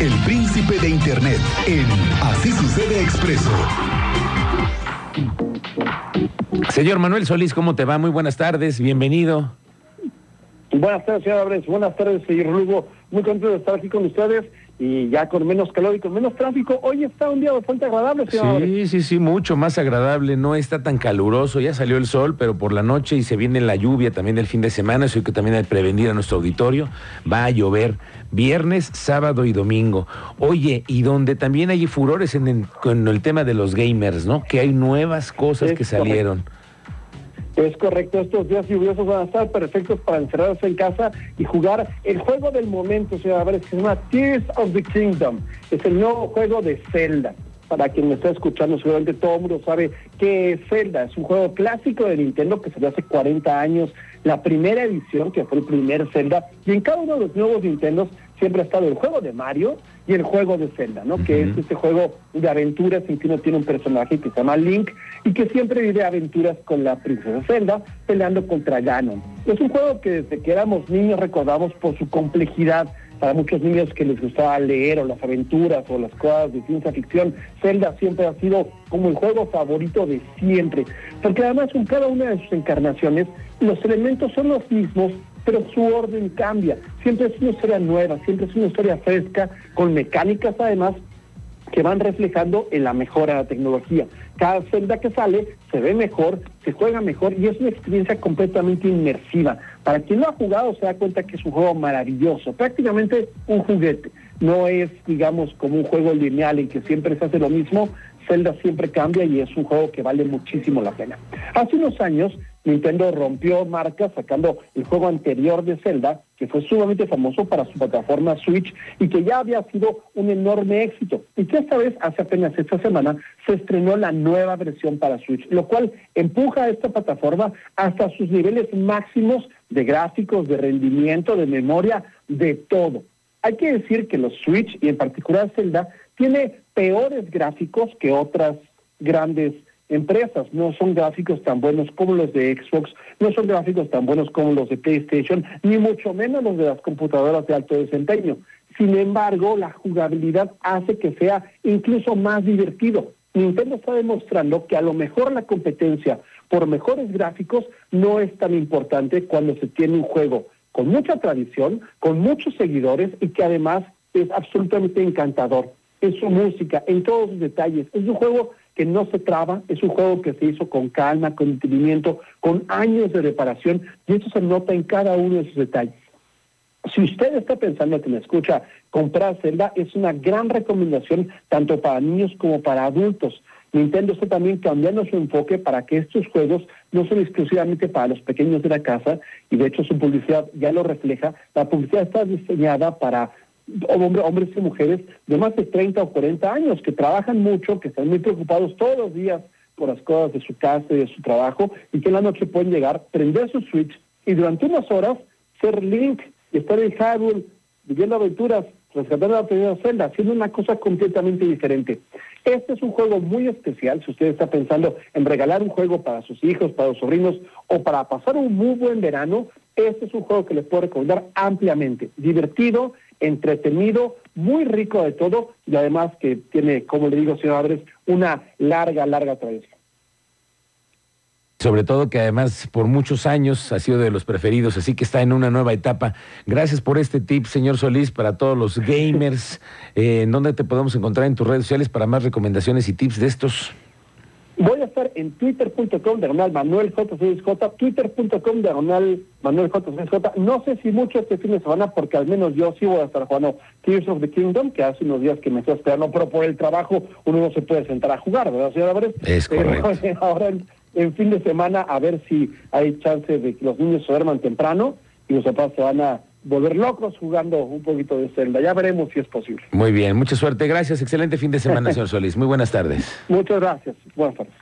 el príncipe de Internet, en Así Sucede Expreso. Señor Manuel Solís, ¿cómo te va? Muy buenas tardes, bienvenido. Buenas tardes, señor Abres. Buenas tardes, señor Lugo. Muy contento de estar aquí con ustedes y ya con menos calor y con menos tráfico. Hoy está un día bastante agradable, señor. Sí, sí, sí, mucho más agradable. No está tan caluroso. Ya salió el sol, pero por la noche y se viene la lluvia también el fin de semana. Eso hay que también hay que prevenir a nuestro auditorio. Va a llover viernes, sábado y domingo. Oye, y donde también hay furores en el, con el tema de los gamers, ¿no? Que hay nuevas cosas Es que salieron. Es correcto, estos días lluviosos van a estar perfectos para encerrarse en casa y jugar el juego del momento, señor Álvarez, que se llama Tears of the Kingdom. Es el nuevo juego de Zelda. Para quien me está escuchando, seguramente todo el mundo sabe que es Zelda. Es un juego clásico de Nintendo que salió hace 40 años, la primera edición, que fue el primer Zelda. Y en cada uno de los nuevos Nintendos siempre ha estado el juego de Mario y el juego de Zelda, ¿no? Que es este juego de aventuras en que uno tiene un personaje que se llama Link y que siempre vive aventuras con la princesa Zelda peleando contra Ganon. Es un juego que desde que éramos niños recordamos por su complejidad. Para muchos niños que les gustaba leer o las aventuras o las cosas de ciencia ficción, Zelda siempre ha sido como el juego favorito de siempre. Porque además en cada una de sus encarnaciones los elementos son los mismos, pero su orden cambia. Siempre es una historia nueva, siempre es una historia fresca, con mecánicas además que van reflejando en la mejora de la tecnología. Cada celda que sale se ve mejor, se juega mejor y es una experiencia completamente inmersiva. Para quien lo ha jugado se da cuenta que es un juego maravilloso, prácticamente un juguete. No es, digamos, como un juego lineal en que siempre se hace lo mismo. Zelda siempre cambia y es un juego que vale muchísimo la pena. Hace unos años Nintendo rompió marcas sacando el juego anterior de Zelda, que fue sumamente famoso para su plataforma Switch y que ya había sido un enorme éxito. Y que esta vez, hace apenas esta semana, se estrenó la nueva versión para Switch, lo cual empuja a esta plataforma hasta sus niveles máximos de gráficos, de rendimiento, de memoria, de todo. Hay que decir que los Switch, y en particular Zelda, tiene peores gráficos que otras grandes empresas. No son gráficos tan buenos como los de Xbox, no son gráficos tan buenos como los de PlayStation, ni mucho menos los de las computadoras de alto desempeño. Sin embargo, la jugabilidad hace que sea incluso más divertido. Nintendo está demostrando que a lo mejor la competencia por mejores gráficos no es tan importante cuando se tiene un juego con mucha tradición, con muchos seguidores y que además es absolutamente encantador en su música, en todos sus detalles. Es un juego que no se traba, es un juego que se hizo con calma, con entendimiento, con años de reparación, y eso se nota en cada uno de sus detalles. Si usted está pensando que me escucha comprar Zelda, es una gran recomendación tanto para niños como para adultos. Nintendo está también cambiando su enfoque para que estos juegos no son exclusivamente para los pequeños de la casa, y de hecho su publicidad ya lo refleja. La publicidad está diseñada para hombre, hombres y mujeres de más de 30 o 40 años que trabajan mucho, que están muy preocupados todos los días por las cosas de su casa y de su trabajo y que en la noche pueden llegar, prender su Switch y durante unas horas ser Link y estar en Hyrule viviendo aventuras, rescatando la primera celda, haciendo una cosa completamente diferente. Este es un juego muy especial, si usted está pensando en regalar un juego para sus hijos, para los sobrinos o para pasar un muy buen verano, este es un juego que les puedo recomendar ampliamente, divertido, entretenido, muy rico de todo y además que tiene, como le digo, señor Álvarez, una larga, larga tradición. Sobre todo que además por muchos años ha sido de los preferidos, así que está en una nueva etapa. Gracias por este tip, señor Solís, para todos los gamers. Eh, ¿En dónde te podemos encontrar en tus redes sociales para más recomendaciones y tips de estos? Voy a estar en twitter.com diagonal Manuel J6J, twitter.com diagonal Manuel J6J. No sé si mucho este fin de semana, porque al menos yo sí voy a estar jugando Tears of the Kingdom, que hace unos días que me estoy esperando, pero por el trabajo uno no se puede sentar a jugar, ¿verdad, señor Álvarez? Es correcto. Pero ahora en, en fin de semana, a ver si hay chance de que los niños se duerman temprano y los papás se van a volver locos jugando un poquito de Zelda. Ya veremos si es posible. Muy bien, mucha suerte. Gracias. Excelente fin de semana, señor Solís. Muy buenas tardes. Muchas gracias. Buenas tardes.